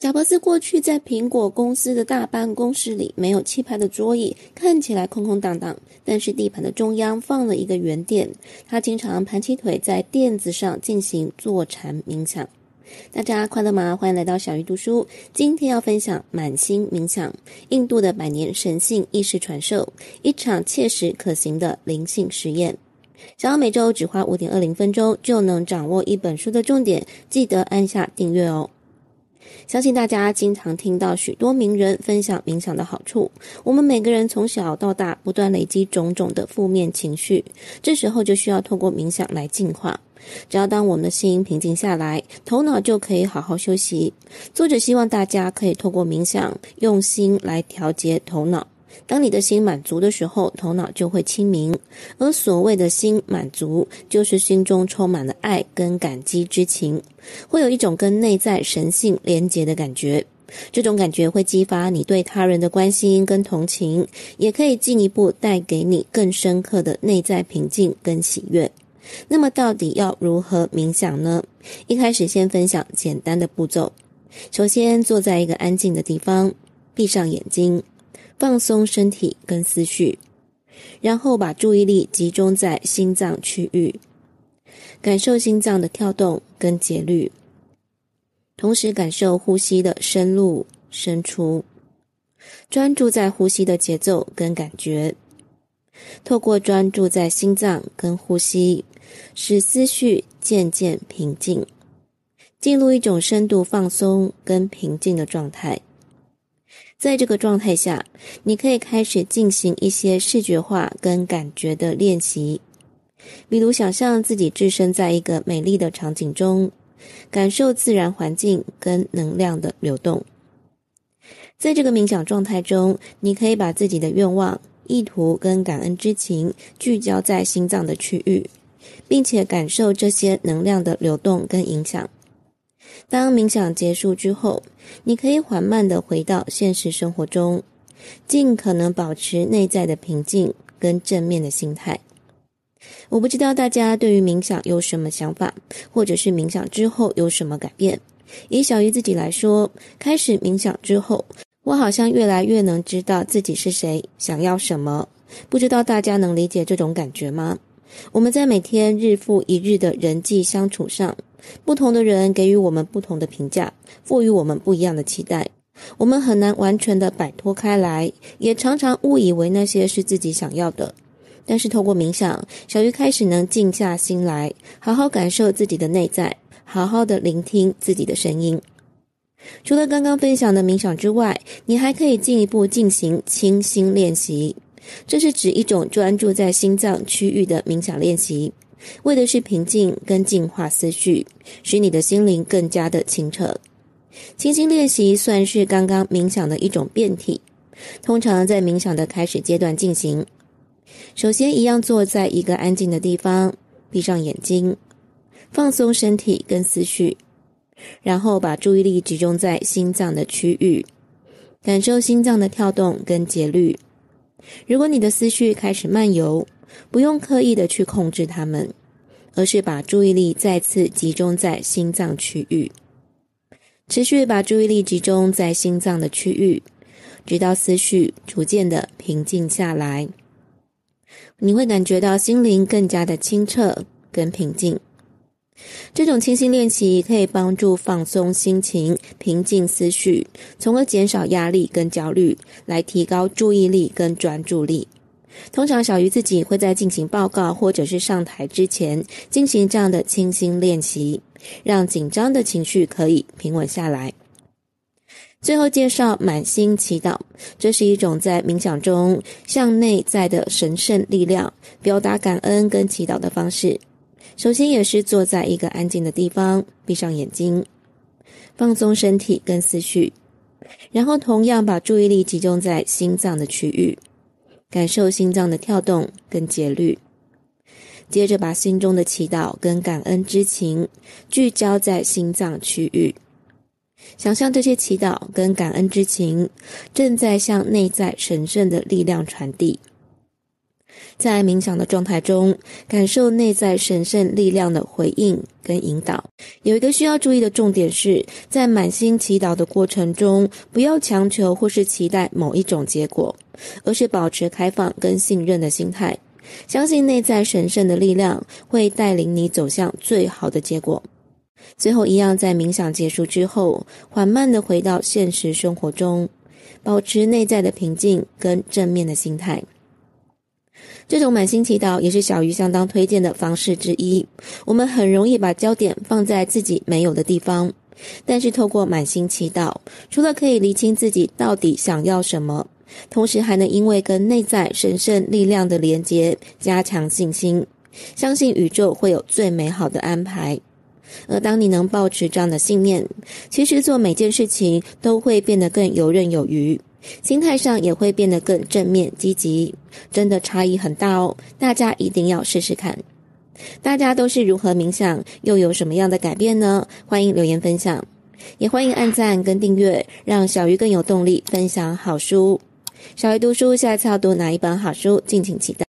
贾伯斯过去在苹果公司的大办公室里，没有气派的桌椅，看起来空空荡荡。但是地板的中央放了一个圆垫，他经常盘起腿在垫子上进行坐禅冥想。大家快乐吗？欢迎来到小鱼读书。今天要分享满心冥想，印度的百年神性意识传授，一场切实可行的灵性实验。想要每周只花五点二零分钟就能掌握一本书的重点，记得按下订阅哦。相信大家经常听到许多名人分享冥想的好处。我们每个人从小到大不断累积种种的负面情绪，这时候就需要透过冥想来净化。只要当我们的心平静下来，头脑就可以好好休息。作者希望大家可以透过冥想，用心来调节头脑。当你的心满足的时候，头脑就会清明。而所谓的心满足，就是心中充满了爱跟感激之情，会有一种跟内在神性连结的感觉。这种感觉会激发你对他人的关心跟同情，也可以进一步带给你更深刻的内在平静跟喜悦。那么，到底要如何冥想呢？一开始先分享简单的步骤。首先，坐在一个安静的地方，闭上眼睛。放松身体跟思绪，然后把注意力集中在心脏区域，感受心脏的跳动跟节律，同时感受呼吸的深入深出，专注在呼吸的节奏跟感觉，透过专注在心脏跟呼吸，使思绪渐渐平静，进入一种深度放松跟平静的状态。在这个状态下，你可以开始进行一些视觉化跟感觉的练习，比如想象自己置身在一个美丽的场景中，感受自然环境跟能量的流动。在这个冥想状态中，你可以把自己的愿望、意图跟感恩之情聚焦在心脏的区域，并且感受这些能量的流动跟影响。当冥想结束之后，你可以缓慢地回到现实生活中，尽可能保持内在的平静跟正面的心态。我不知道大家对于冥想有什么想法，或者是冥想之后有什么改变。以小鱼自己来说，开始冥想之后，我好像越来越能知道自己是谁，想要什么。不知道大家能理解这种感觉吗？我们在每天日复一日的人际相处上，不同的人给予我们不同的评价，赋予我们不一样的期待，我们很难完全的摆脱开来，也常常误以为那些是自己想要的。但是透过冥想，小鱼开始能静下心来，好好感受自己的内在，好好的聆听自己的声音。除了刚刚分享的冥想之外，你还可以进一步进行清心练习。这是指一种专注在心脏区域的冥想练习，为的是平静跟净化思绪，使你的心灵更加的清澈。清心练习算是刚刚冥想的一种变体，通常在冥想的开始阶段进行。首先，一样坐在一个安静的地方，闭上眼睛，放松身体跟思绪，然后把注意力集中在心脏的区域，感受心脏的跳动跟节律。如果你的思绪开始漫游，不用刻意的去控制它们，而是把注意力再次集中在心脏区域，持续把注意力集中在心脏的区域，直到思绪逐渐的平静下来，你会感觉到心灵更加的清澈跟平静。这种清新练习可以帮助放松心情、平静思绪，从而减少压力跟焦虑，来提高注意力跟专注力。通常，小鱼自己会在进行报告或者是上台之前进行这样的清心练习，让紧张的情绪可以平稳下来。最后介绍满心祈祷，这是一种在冥想中向内在的神圣力量表达感恩跟祈祷的方式。首先也是坐在一个安静的地方，闭上眼睛，放松身体跟思绪，然后同样把注意力集中在心脏的区域，感受心脏的跳动跟节律。接着把心中的祈祷跟感恩之情聚焦在心脏区域，想象这些祈祷跟感恩之情正在向内在神圣的力量传递。在冥想的状态中，感受内在神圣力量的回应跟引导。有一个需要注意的重点是，在满心祈祷的过程中，不要强求或是期待某一种结果，而是保持开放跟信任的心态，相信内在神圣的力量会带领你走向最好的结果。最后，一样在冥想结束之后，缓慢的回到现实生活中，保持内在的平静跟正面的心态。这种满心祈祷也是小鱼相当推荐的方式之一。我们很容易把焦点放在自己没有的地方，但是透过满心祈祷，除了可以厘清自己到底想要什么，同时还能因为跟内在神圣力量的连结，加强信心，相信宇宙会有最美好的安排。而当你能保持这样的信念，其实做每件事情都会变得更游刃有余。心态上也会变得更正面积极，真的差异很大哦！大家一定要试试看。大家都是如何冥想，又有什么样的改变呢？欢迎留言分享，也欢迎按赞跟订阅，让小鱼更有动力分享好书。小鱼读书，下一次要读哪一本好书，敬请期待。